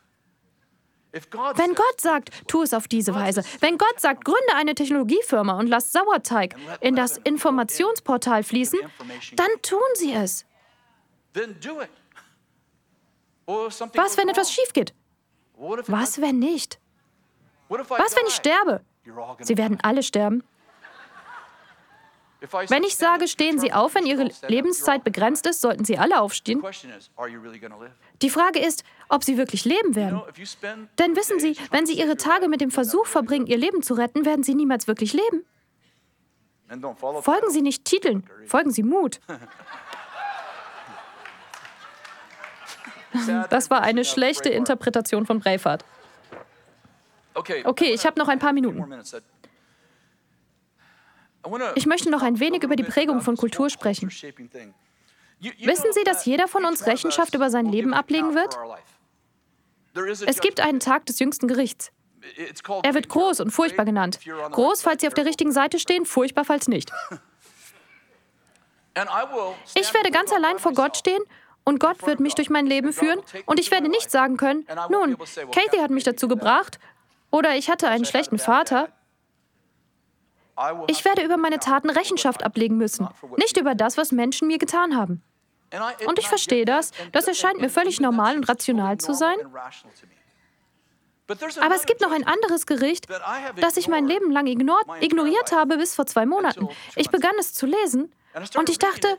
wenn Gott sagt, tu es auf diese Weise, wenn Gott sagt, gründe eine Technologiefirma und lass Sauerteig in das Informationsportal fließen, dann tun sie es. Was, wenn etwas schief geht? Was, wenn nicht? Was, wenn ich sterbe? Sie werden alle sterben. Wenn ich sage, stehen Sie auf, wenn Ihre Lebenszeit begrenzt ist, sollten Sie alle aufstehen. Die Frage ist, ob Sie wirklich leben werden. Denn wissen Sie, wenn Sie Ihre Tage mit dem Versuch verbringen, Ihr Leben zu retten, werden Sie niemals wirklich leben. Folgen Sie nicht Titeln, folgen Sie Mut. *laughs* *laughs* Das war eine schlechte Interpretation von Braveheart. Okay, ich habe noch ein paar Minuten. Ich möchte noch ein wenig über die Prägung von Kultur sprechen. Wissen Sie, dass jeder von uns Rechenschaft über sein Leben ablegen wird? Es gibt einen Tag des jüngsten Gerichts. Er wird groß und furchtbar genannt. Groß, falls Sie auf der richtigen Seite stehen, furchtbar, falls nicht. *laughs* Ich werde ganz allein vor Gott stehen und Gott wird mich durch mein Leben führen und ich werde nicht sagen können, nun, Kathy hat mich dazu gebracht oder ich hatte einen schlechten Vater. Ich werde über meine Taten Rechenschaft ablegen müssen, nicht über das, was Menschen mir getan haben. Und ich verstehe das, das erscheint mir völlig normal und rational zu sein. Aber es gibt noch ein anderes Gericht, das ich mein Leben lang ignoriert habe bis vor zwei Monaten. Ich begann es zu lesen und ich dachte,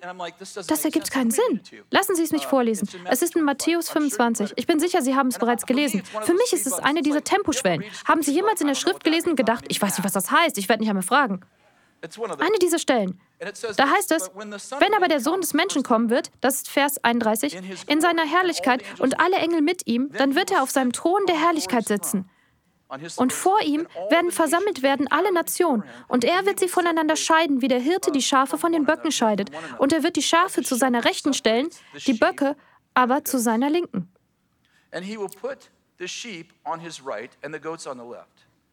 das ergibt keinen Sinn. Lassen Sie es mich uh, vorlesen. Es ist in Matthäus 25. Ich bin sicher, Sie haben es bereits gelesen. Für mich ist es eine dieser Temposchwellen. Haben Sie jemals in der Schrift gelesen und gedacht, ich weiß nicht, was das heißt, ich werde nicht einmal fragen? Eine dieser Stellen. Da heißt es, wenn aber der Sohn des Menschen kommen wird, das ist Vers 31, in seiner Herrlichkeit und alle Engel mit ihm, dann wird er auf seinem Thron der Herrlichkeit sitzen. Und vor ihm werden versammelt werden alle Nationen, und er wird sie voneinander scheiden, wie der Hirte die Schafe von den Böcken scheidet. Und er wird die Schafe zu seiner Rechten stellen, die Böcke aber zu seiner Linken.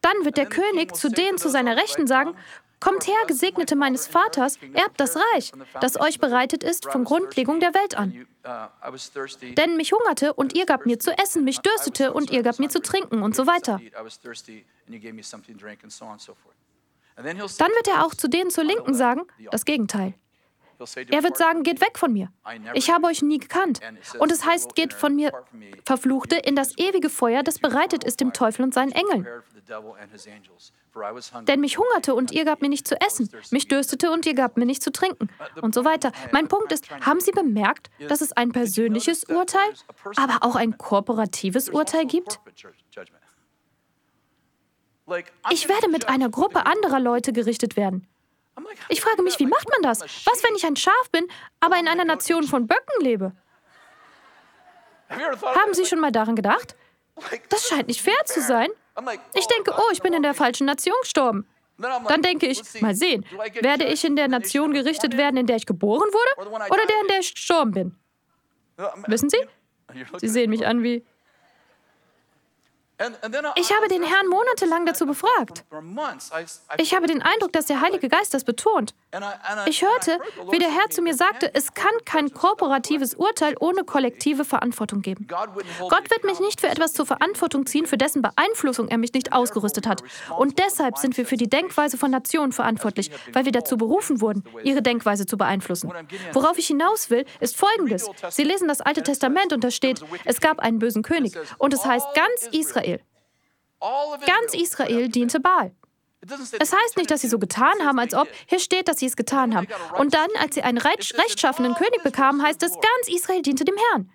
Dann wird der König zu denen zu seiner Rechten sagen, Kommt her, Gesegnete meines Vaters, erbt das Reich, das euch bereitet ist von Grundlegung der Welt an. Denn mich hungerte und ihr gabt mir zu essen, mich dürstete und ihr gabt mir zu trinken und so weiter. Dann wird er auch zu denen zur Linken sagen, das Gegenteil. Er wird sagen, geht weg von mir. Ich habe euch nie gekannt. Und es heißt, geht von mir, Verfluchte, in das ewige Feuer, das bereitet ist dem Teufel und seinen Engeln. Denn mich hungerte und ihr gabt mir nicht zu essen, mich dürstete und ihr gabt mir nicht zu trinken und so weiter. Mein Punkt ist, haben Sie bemerkt, dass es ein persönliches Urteil, aber auch ein kooperatives Urteil gibt? Ich werde mit einer Gruppe anderer Leute gerichtet werden. Ich frage mich, wie macht man das? Was, wenn ich ein Schaf bin, aber in einer Nation von Böcken lebe? Haben Sie schon mal daran gedacht? Das scheint nicht fair zu sein. Ich denke, oh, ich bin in der falschen Nation gestorben. Dann denke ich, mal sehen, werde ich in der Nation gerichtet werden, in der ich geboren wurde oder der, in der ich gestorben bin? Wissen Sie? *laughs* Sie sehen mich an wie ich habe den Herrn monatelang dazu befragt. Ich habe den Eindruck, dass der Heilige Geist das betont. Ich hörte, wie der Herr zu mir sagte, es kann kein kooperatives Urteil ohne kollektive Verantwortung geben. Gott wird mich nicht für etwas zur Verantwortung ziehen, für dessen Beeinflussung er mich nicht ausgerüstet hat. Und deshalb sind wir für die Denkweise von Nationen verantwortlich, weil wir dazu berufen wurden, ihre Denkweise zu beeinflussen. Worauf ich hinaus will, ist Folgendes. Sie lesen das Alte Testament und da steht, es gab einen bösen König. Und es heißt, ganz Israel Israel. Ganz Israel diente Baal. Es heißt nicht, dass sie so getan haben, als ob, hier steht, dass sie es getan haben. Und dann, als sie einen rechtschaffenen König bekamen, heißt es, ganz Israel diente dem Herrn.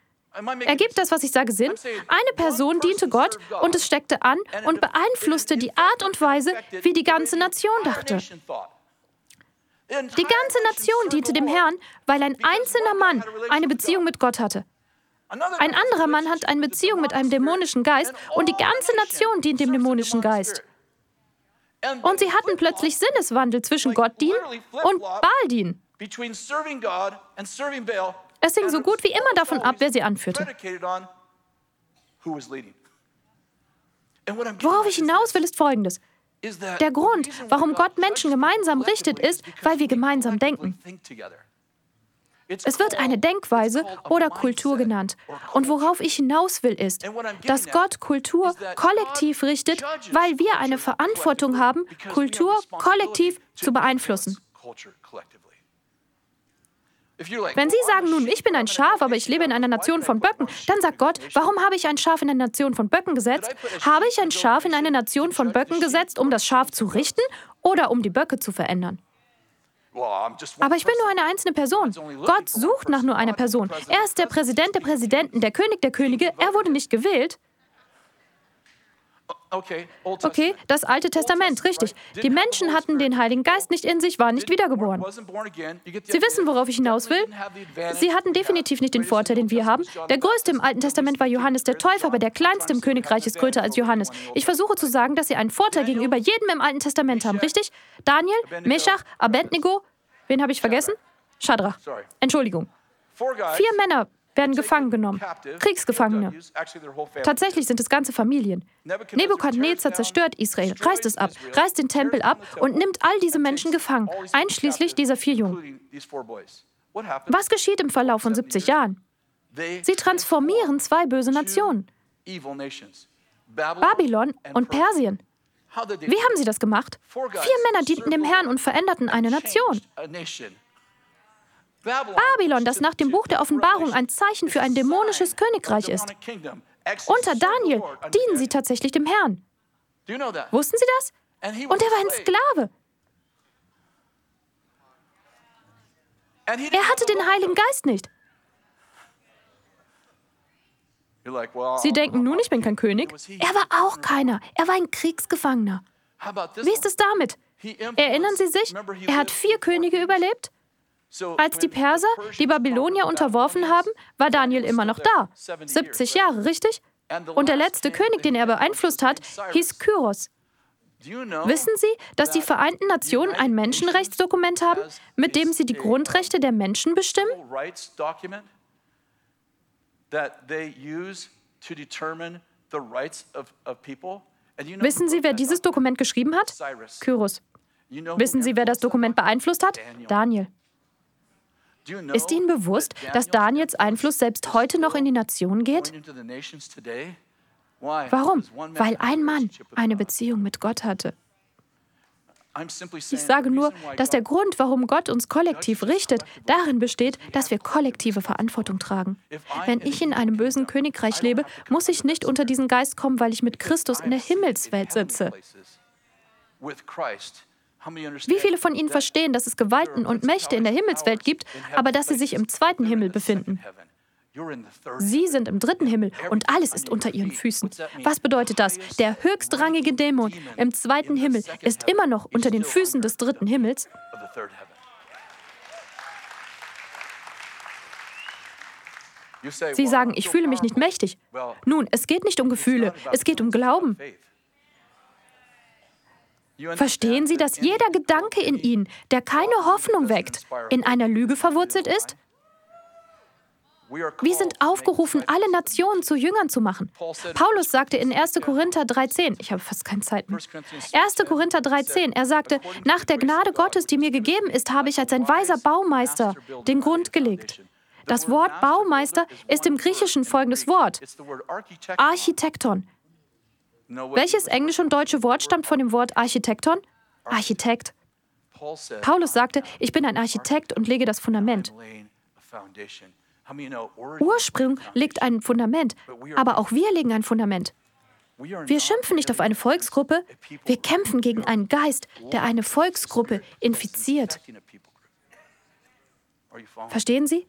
Ergibt das, was ich sage, Sinn? Eine Person diente Gott und es steckte an und beeinflusste die Art und Weise, wie die ganze Nation dachte. Die ganze Nation diente dem Herrn, weil ein einzelner Mann eine Beziehung mit Gott hatte. Ein anderer Mann hat eine Beziehung mit einem dämonischen Geist und die ganze Nation dient dem dämonischen Geist. Und sie hatten plötzlich Sinneswandel zwischen Gott dienen und Baal dienen. Es hing so gut wie immer davon ab, wer sie anführte. Worauf ich hinaus will, ist Folgendes. Der Grund, warum Gott Menschen gemeinsam richtet, ist, weil wir gemeinsam denken. Es wird eine Denkweise oder Kultur genannt. Und worauf ich hinaus will, ist, dass Gott Kultur kollektiv richtet, weil wir eine Verantwortung haben, Kultur kollektiv zu beeinflussen. Wenn Sie sagen, nun, ich bin ein Schaf, aber ich lebe in einer Nation von Böcken, dann sagt Gott, warum habe ich ein Schaf in eine Nation von Böcken gesetzt? Habe ich ein Schaf in eine Nation von Böcken gesetzt, um das Schaf zu richten oder um die Böcke zu verändern? Aber ich bin nur eine einzelne Person. Gott sucht nach nur einer Person. Er ist der Präsident der Präsidenten, der König der Könige. Er wurde nicht gewählt. Okay, das Alte Testament, richtig. Die Menschen hatten den Heiligen Geist nicht in sich, waren nicht wiedergeboren. Sie wissen, worauf ich hinaus will? Sie hatten definitiv nicht den Vorteil, den wir haben. Der größte im Alten Testament war Johannes der Täufer, aber der kleinste im Königreich ist größer als Johannes. Ich versuche zu sagen, dass sie einen Vorteil gegenüber jedem im Alten Testament haben, richtig? Daniel, Meshach, Abednego, wen habe ich vergessen? Shadrach. Entschuldigung. Vier Männer werden gefangen genommen. Kriegsgefangene. Tatsächlich sind es ganze Familien. Nebukadnezar zerstört Israel, reißt es ab, reißt den Tempel ab und nimmt all diese Menschen gefangen, einschließlich dieser vier Jungen. Was geschieht im Verlauf von 70 Jahren? Sie transformieren zwei böse Nationen. Babylon und Persien. Wie haben sie das gemacht? Vier Männer dienten dem Herrn und veränderten eine Nation. Babylon, das nach dem Buch der Offenbarung ein Zeichen für ein dämonisches Königreich ist. Unter Daniel dienen sie tatsächlich dem Herrn. Wussten Sie das? Und er war ein Sklave. Er hatte den Heiligen Geist nicht. Sie denken nun, ich bin kein König. Er war auch keiner. Er war ein Kriegsgefangener. Wie ist es damit? Erinnern Sie sich, er hat vier Könige überlebt? Als die Perser die Babylonier unterworfen haben, war Daniel immer noch da. 70 Jahre, richtig? Und der letzte König, den er beeinflusst hat, hieß Kyros. Wissen Sie, dass die Vereinten Nationen ein Menschenrechtsdokument haben, mit dem sie die Grundrechte der Menschen bestimmen? Wissen Sie, wer dieses Dokument geschrieben hat? Kyros. Wissen Sie, wer das Dokument beeinflusst hat? Daniel. Ist Ihnen bewusst, dass Daniels Einfluss selbst heute noch in die Nation geht? Warum? Weil ein Mann eine Beziehung mit Gott hatte. Ich sage nur, dass der Grund, warum Gott uns kollektiv richtet, darin besteht, dass wir kollektive Verantwortung tragen. Wenn ich in einem bösen Königreich lebe, muss ich nicht unter diesen Geist kommen, weil ich mit Christus in der Himmelswelt sitze. Wie viele von Ihnen verstehen, dass es Gewalten und Mächte in der Himmelswelt gibt, aber dass sie sich im zweiten Himmel befinden? Sie sind im dritten Himmel und alles ist unter ihren Füßen. Was bedeutet das? Der höchstrangige Dämon im zweiten Himmel ist immer noch unter den Füßen des dritten Himmels. Sie sagen, ich fühle mich nicht mächtig. Nun, es geht nicht um Gefühle, es geht um Glauben. Verstehen Sie, dass jeder Gedanke in Ihnen, der keine Hoffnung weckt, in einer Lüge verwurzelt ist? Wir sind aufgerufen, alle Nationen zu Jüngern zu machen. Paulus sagte in 1. Korinther 13, ich habe fast keine Zeit mehr. 1. Korinther 13, er sagte, nach der Gnade Gottes, die mir gegeben ist, habe ich als ein weiser Baumeister den Grund gelegt. Das Wort Baumeister ist im Griechischen folgendes Wort. Architekton. Welches englische und deutsche Wort stammt von dem Wort Architekton? Architekt. Paulus sagte, ich bin ein Architekt und lege das Fundament. Ursprung legt ein Fundament, aber auch wir legen ein Fundament. Wir schimpfen nicht auf eine Volksgruppe, wir kämpfen gegen einen Geist, der eine Volksgruppe infiziert. Verstehen Sie?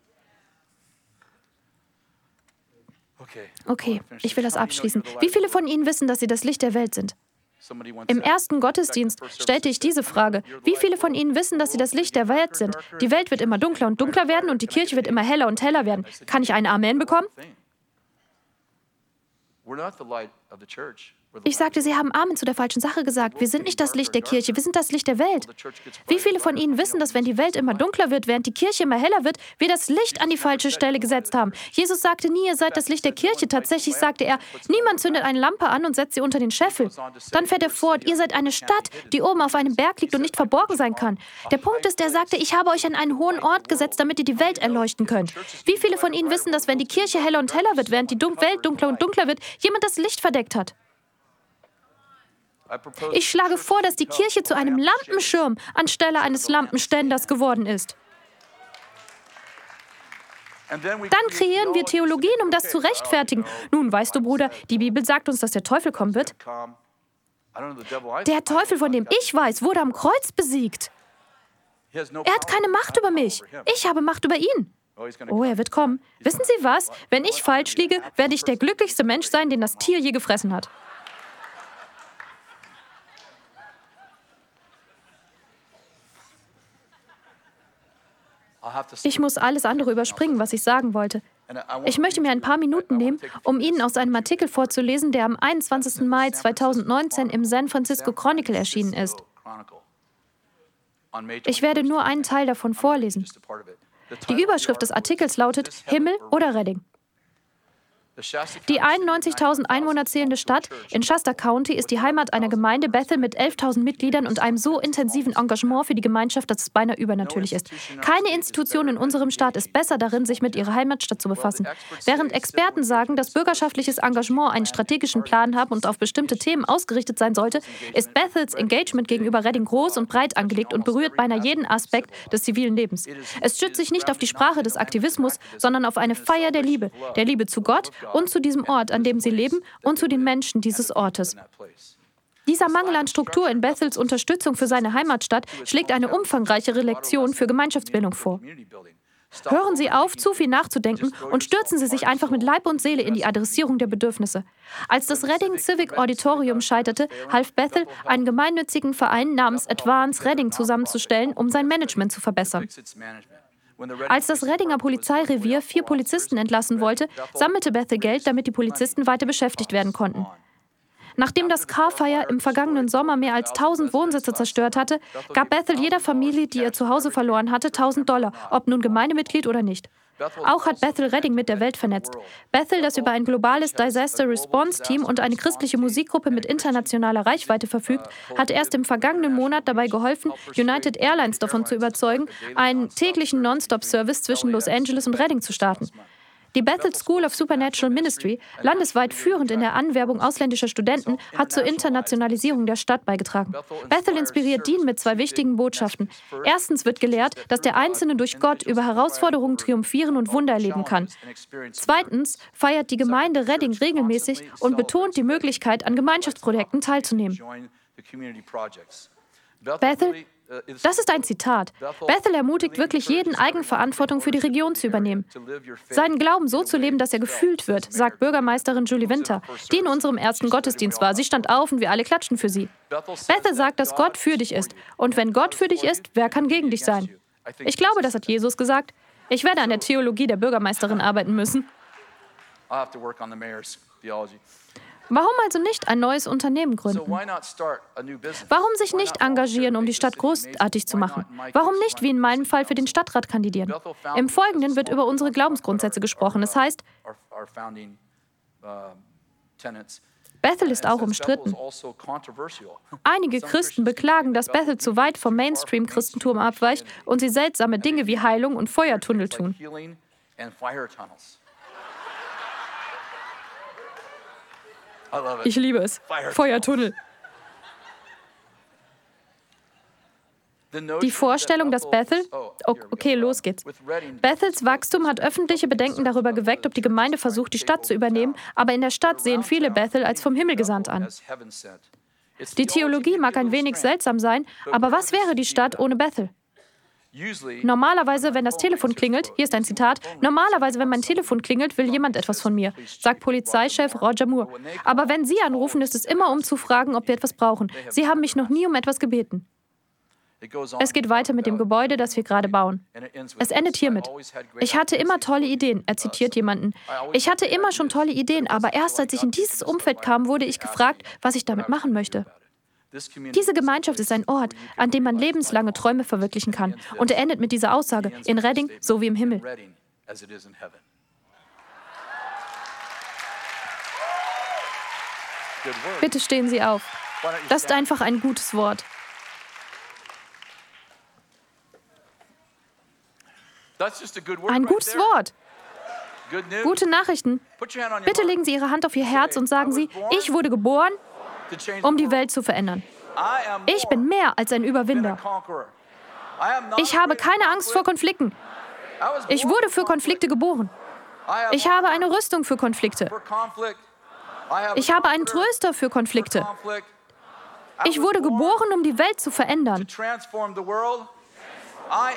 Okay, ich will das abschließen. Wie viele von Ihnen wissen, dass Sie das Licht der Welt sind? Im ersten Gottesdienst stellte ich diese Frage. Wie viele von Ihnen wissen, dass Sie das Licht der Welt sind? Die Welt wird immer dunkler und dunkler werden und die Kirche wird immer heller und heller werden. Kann ich ein Amen bekommen? Ich sagte, Sie haben Amen zu der falschen Sache gesagt. Wir sind nicht das Licht der Kirche, wir sind das Licht der Welt. Wie viele von Ihnen wissen, dass wenn die Welt immer dunkler wird, während die Kirche immer heller wird, wir das Licht an die falsche Stelle gesetzt haben? Jesus sagte nie, ihr seid das Licht der Kirche. Tatsächlich sagte er, niemand zündet eine Lampe an und setzt sie unter den Scheffel. Dann fährt er fort, ihr seid eine Stadt, die oben auf einem Berg liegt und nicht verborgen sein kann. Der Punkt ist, er sagte, ich habe euch an einen hohen Ort gesetzt, damit ihr die Welt erleuchten könnt. Wie viele von Ihnen wissen, dass wenn die Kirche heller und heller wird, während die Welt dunkler und dunkler wird, jemand das Licht verdeckt hat? Ich schlage vor, dass die Kirche zu einem Lampenschirm anstelle eines Lampenständers geworden ist. Dann kreieren wir Theologien, um das zu rechtfertigen. Nun, weißt du, Bruder, die Bibel sagt uns, dass der Teufel kommen wird. Der Teufel, von dem ich weiß, wurde am Kreuz besiegt. Er hat keine Macht über mich. Ich habe Macht über ihn. Oh, er wird kommen. Wissen Sie was? Wenn ich falsch liege, werde ich der glücklichste Mensch sein, den das Tier je gefressen hat. Ich muss alles andere überspringen, was ich sagen wollte. Ich möchte mir ein paar Minuten nehmen, um Ihnen aus einem Artikel vorzulesen, der am 21. Mai 2019 im San Francisco Chronicle erschienen ist. Ich werde nur einen Teil davon vorlesen. Die Überschrift des Artikels lautet Himmel oder Redding. Die 91.000 Einwohner zählende Stadt in Shasta County ist die Heimat einer Gemeinde Bethel mit 11.000 Mitgliedern und einem so intensiven Engagement für die Gemeinschaft, dass es beinahe übernatürlich ist. Keine Institution in unserem Staat ist besser darin, sich mit ihrer Heimatstadt zu befassen. Während Experten sagen, dass bürgerschaftliches Engagement einen strategischen Plan haben und auf bestimmte Themen ausgerichtet sein sollte, ist Bethels Engagement gegenüber Redding groß und breit angelegt und berührt beinahe jeden Aspekt des zivilen Lebens. Es stützt sich nicht auf die Sprache des Aktivismus, sondern auf eine Feier der Liebe, der Liebe zu Gott und zu diesem Ort, an dem sie leben und zu den Menschen dieses Ortes. Dieser Mangel an Struktur in Bethels Unterstützung für seine Heimatstadt schlägt eine umfangreichere Lektion für Gemeinschaftsbildung vor. Hören Sie auf, zu viel nachzudenken und stürzen Sie sich einfach mit Leib und Seele in die Adressierung der Bedürfnisse. Als das Reading Civic Auditorium scheiterte, half Bethel, einen gemeinnützigen Verein namens Advance Reading zusammenzustellen, um sein Management zu verbessern. Als das Reddinger Polizeirevier vier Polizisten entlassen wollte, sammelte Bethel Geld, damit die Polizisten weiter beschäftigt werden konnten. Nachdem das Carfire im vergangenen Sommer mehr als 1000 Wohnsitze zerstört hatte, gab Bethel jeder Familie, die ihr Zuhause verloren hatte, 1000 Dollar, ob nun Gemeindemitglied oder nicht. Auch hat Bethel Redding mit der Welt vernetzt. Bethel, das über ein globales Disaster Response Team und eine christliche Musikgruppe mit internationaler Reichweite verfügt, hat erst im vergangenen Monat dabei geholfen, United Airlines davon zu überzeugen, einen täglichen Non-Stop-Service zwischen Los Angeles und Redding zu starten. Die Bethel School of Supernatural Ministry, landesweit führend in der Anwerbung ausländischer Studenten, hat zur Internationalisierung der Stadt beigetragen. Bethel inspiriert Dean mit zwei wichtigen Botschaften. Erstens wird gelehrt, dass der Einzelne durch Gott über Herausforderungen triumphieren und Wunder erleben kann. Zweitens feiert die Gemeinde Redding regelmäßig und betont die Möglichkeit, an Gemeinschaftsprojekten teilzunehmen. Bethel das ist ein Zitat. Bethel ermutigt wirklich jeden, Eigenverantwortung für die Region zu übernehmen. Seinen Glauben so zu leben, dass er gefühlt wird, sagt Bürgermeisterin Julie Winter, die in unserem ersten Gottesdienst war. Sie stand auf und wir alle klatschten für sie. Bethel sagt, dass Gott für dich ist. Und wenn Gott für dich ist, wer kann gegen dich sein? Ich glaube, das hat Jesus gesagt. Ich werde an der Theologie der Bürgermeisterin arbeiten müssen. Warum also nicht ein neues Unternehmen gründen? Warum sich nicht engagieren, um die Stadt großartig zu machen? Warum nicht, wie in meinem Fall, für den Stadtrat kandidieren? Im Folgenden wird über unsere Glaubensgrundsätze gesprochen. Es heißt, Bethel ist auch umstritten. Also Einige Christen beklagen, dass Bethel zu weit vom Mainstream-Christentum abweicht und sie seltsame Dinge wie Heilung und Feuertunnel tun. Ich liebe es. Feuertunnel. Die Vorstellung, dass Bethel, oh, okay, los geht's. Bethels Wachstum hat öffentliche Bedenken darüber geweckt, ob die Gemeinde versucht, die Stadt zu übernehmen, aber in der Stadt sehen viele Bethel als vom Himmel gesandt an. Die Theologie mag ein wenig seltsam sein, aber was wäre die Stadt ohne Bethel? Normalerweise, wenn das Telefon klingelt, hier ist ein Zitat, normalerweise, wenn mein Telefon klingelt, will jemand etwas von mir, sagt Polizeichef Roger Moore. Aber wenn Sie anrufen, ist es immer, um zu fragen, ob wir etwas brauchen. Sie haben mich noch nie um etwas gebeten. Es geht weiter mit dem Gebäude, das wir gerade bauen. Es endet hiermit. Ich hatte immer tolle Ideen, er zitiert jemanden. Ich hatte immer schon tolle Ideen, aber erst als ich in dieses Umfeld kam, wurde ich gefragt, was ich damit machen möchte. Diese Gemeinschaft ist ein Ort, an dem man lebenslange Träume verwirklichen kann. Und er endet mit dieser Aussage, in Redding so wie im Himmel. Bitte stehen Sie auf. Das ist einfach ein gutes Wort. Ein gutes Wort. Gute Nachrichten. Bitte legen Sie Ihre Hand auf Ihr Herz und sagen Sie, ich wurde geboren, um die Welt zu verändern. Ich bin mehr als ein Überwinder. Ich habe keine Angst vor Konflikten. Ich wurde für Konflikte geboren. Ich habe eine Rüstung für Konflikte. Ich habe einen Tröster für Konflikte. Ich wurde geboren, um die Welt zu verändern.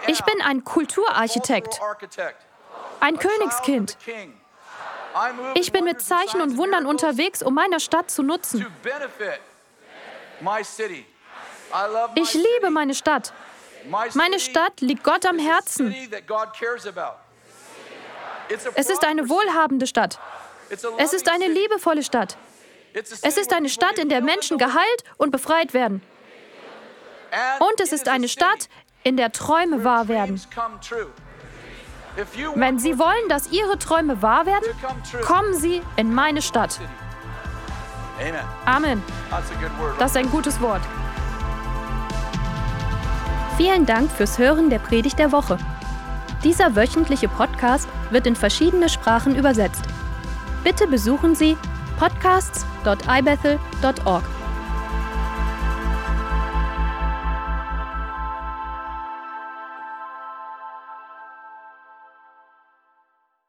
Ich bin ein Kulturarchitekt, ein Königskind. Ich bin mit Zeichen und Wundern unterwegs, um meine Stadt zu nutzen. Ich liebe meine Stadt. Meine Stadt liegt Gott am Herzen. Es ist eine wohlhabende Stadt. Es ist eine liebevolle Stadt. Es ist eine Stadt, in der Menschen geheilt und befreit werden. Und es ist eine Stadt, in der Träume wahr werden. Wenn Sie wollen, dass Ihre Träume wahr werden, kommen Sie in meine Stadt. Amen. Das ist ein gutes Wort. Vielen Dank fürs Hören der Predigt der Woche. Dieser wöchentliche Podcast wird in verschiedene Sprachen übersetzt. Bitte besuchen Sie podcasts.ibethel.org.